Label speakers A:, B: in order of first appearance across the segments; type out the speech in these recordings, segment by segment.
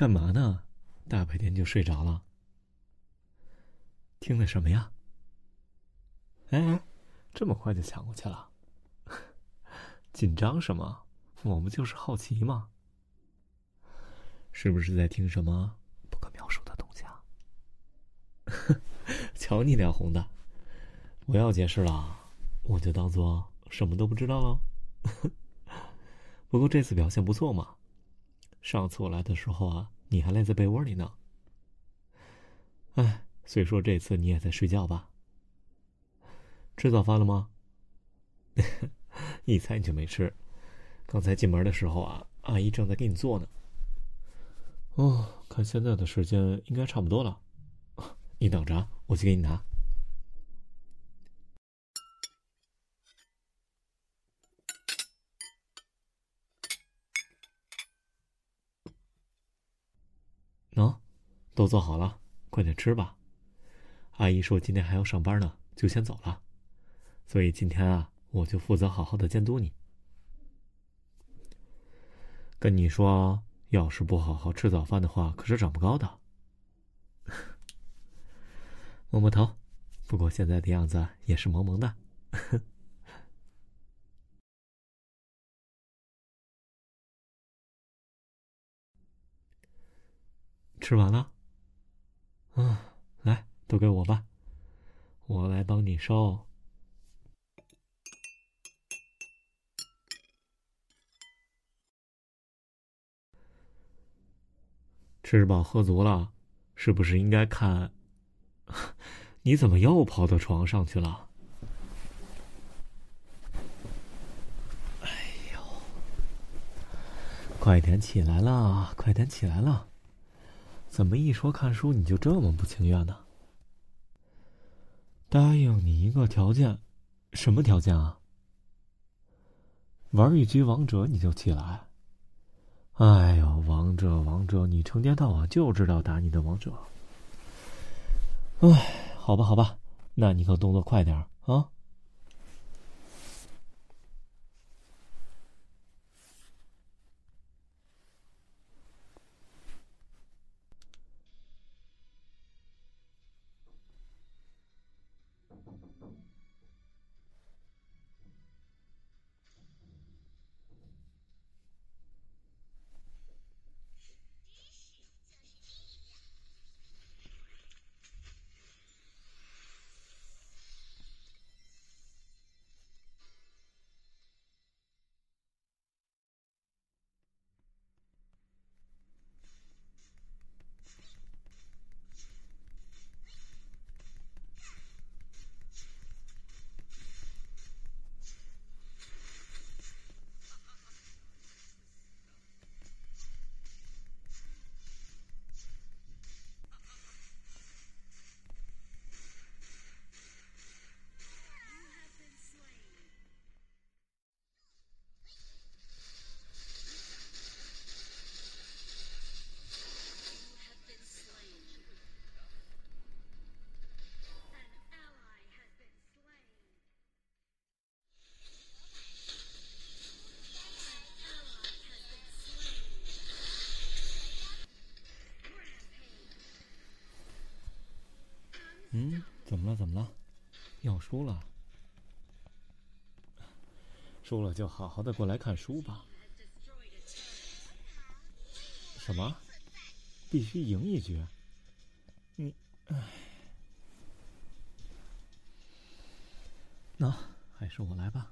A: 干嘛呢？大白天就睡着了？听的什么呀？哎，这么快就抢过去了？紧张什么？我们就是好奇嘛。是不是在听什么不可描述的东西啊？瞧你脸红的！不要解释了，我就当做什么都不知道喽。不过这次表现不错嘛。上次我来的时候啊，你还赖在被窝里呢。哎，虽说这次你也在睡觉吧？吃早饭了吗？一猜你就没吃。刚才进门的时候啊，阿姨正在给你做呢。哦，看现在的时间应该差不多了。你等着，我去给你拿。喏，都做好了，快点吃吧。阿姨说今天还要上班呢，就先走了。所以今天啊，我就负责好好的监督你。跟你说，要是不好好吃早饭的话，可是长不高的。摸摸头，不过现在的样子也是萌萌的。吃完了，嗯，来，都给我吧，我来帮你收。吃饱喝足了，是不是应该看？你怎么又跑到床上去了？哎呦，快点起来了，快点起来了！怎么一说看书你就这么不情愿呢？答应你一个条件，什么条件啊？玩一局王者你就起来？哎呦，王者王者，你成天到晚就知道打你的王者。哎，好吧好吧，那你可动作快点啊！怎么了？怎么了？要输了？输了就好好的过来看书吧。什么？必须赢一局？你，唉，那还是我来吧。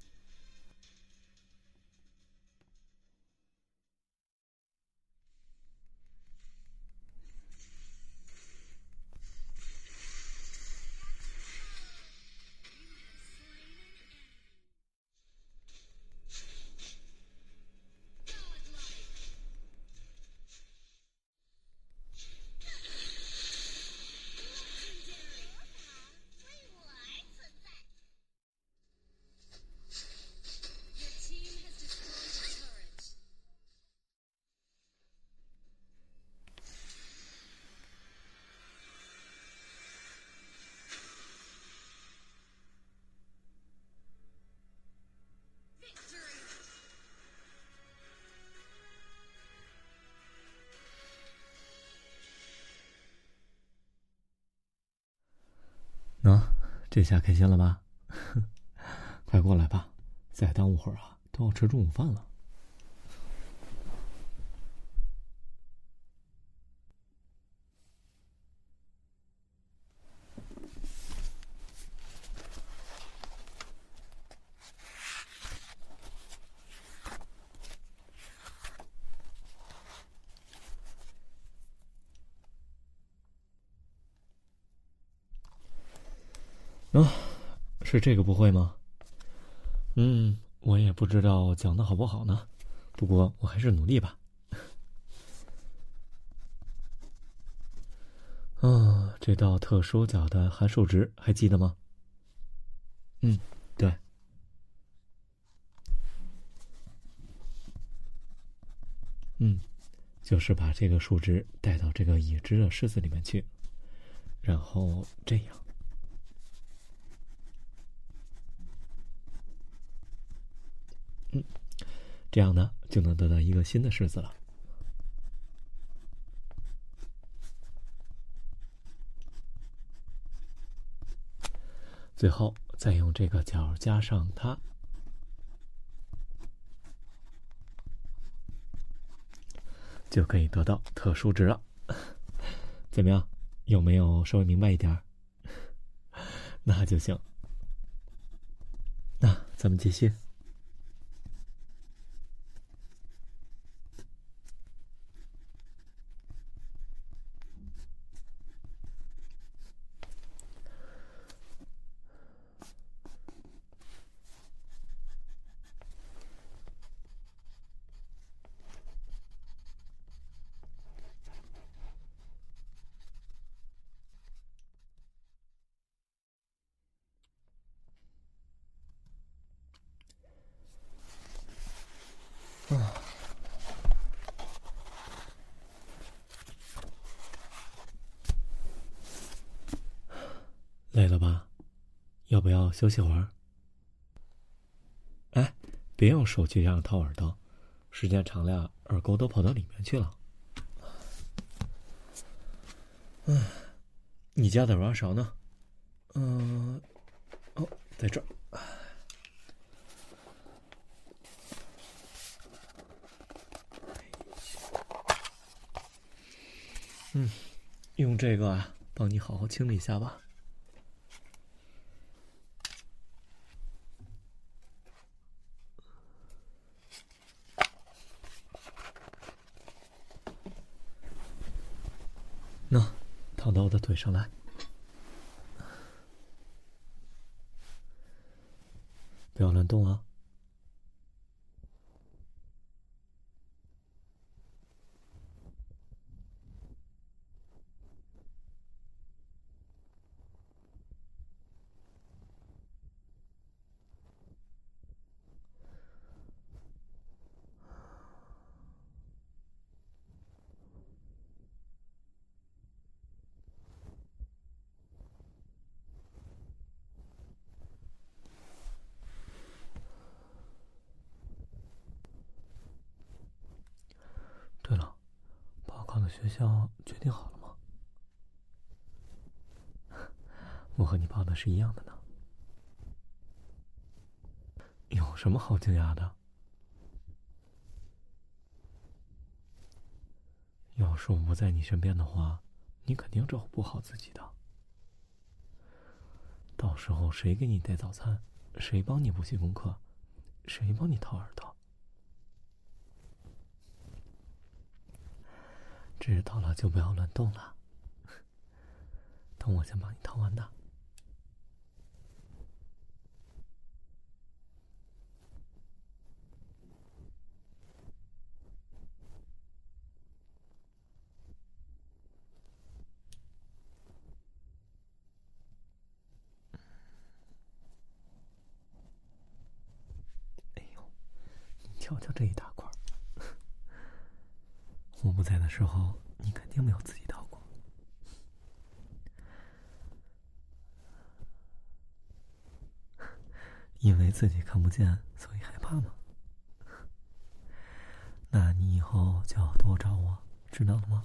A: 喏，这下开心了吧？快过来吧，再耽误会儿啊，都要吃中午饭了。啊，是这个不会吗？嗯，我也不知道讲的好不好呢，不过我还是努力吧。啊，这道特殊角的函数值还记得吗？嗯，对。嗯，就是把这个数值带到这个已知的式子里面去，然后这样。嗯，这样呢，就能得到一个新的式子了。最后再用这个角加上它，就可以得到特殊值了。怎么样？有没有稍微明白一点？那就行。那咱们继续。啊，累了吧？要不要休息会儿？哎，别用手去这样掏耳朵，时间长了，耳垢都跑到里面去了。嗯，你家的挖勺呢？嗯，哦，在这儿。嗯，用这个啊，帮你好好清理一下吧。那，躺到我的腿上来，不要乱动啊。学校决定好了吗？我和你报的是一样的呢，有什么好惊讶的？要是我不在你身边的话，你肯定照顾不好自己的。到时候谁给你带早餐？谁帮你补习功课？谁帮你掏耳朵？知道了，就不要乱动了。等我先帮你掏完的。哎呦，你瞧瞧这一大块。我不在的时候，你肯定没有自己逃过。因为自己看不见，所以害怕吗？那你以后就要多找我，知道了吗？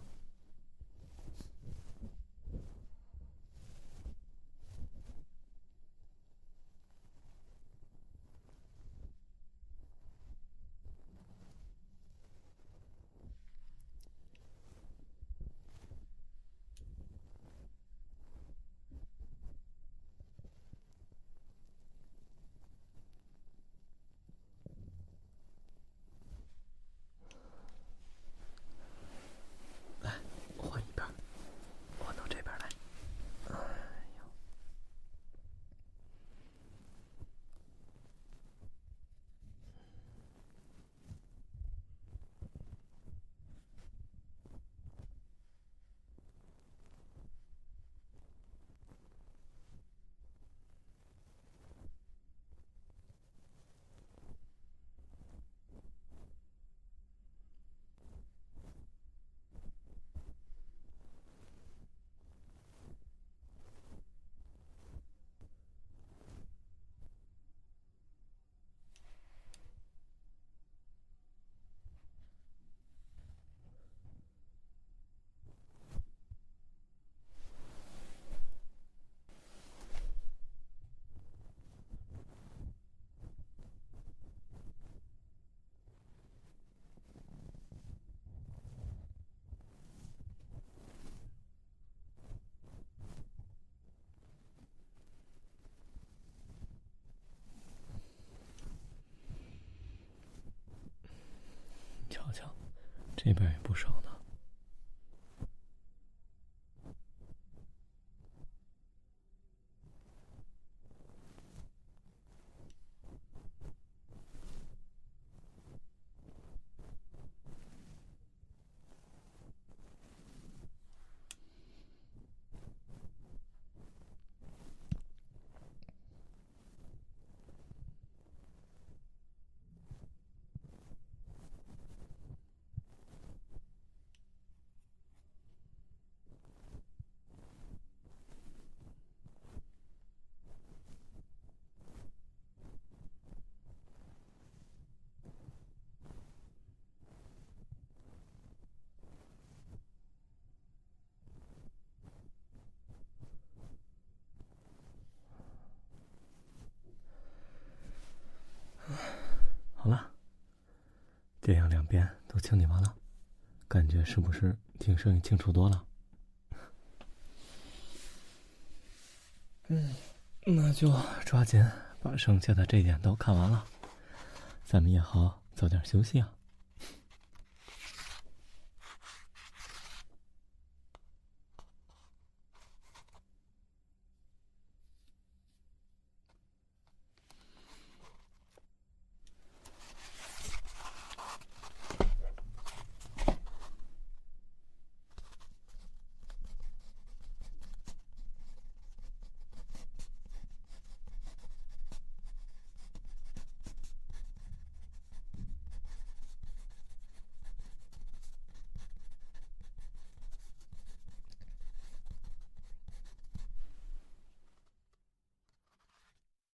A: 那边也不少呢。好了，这样两边都清理完了，感觉是不是听声音清楚多了？嗯，那就抓紧把剩下的这点都看完了，咱们也好早点休息啊。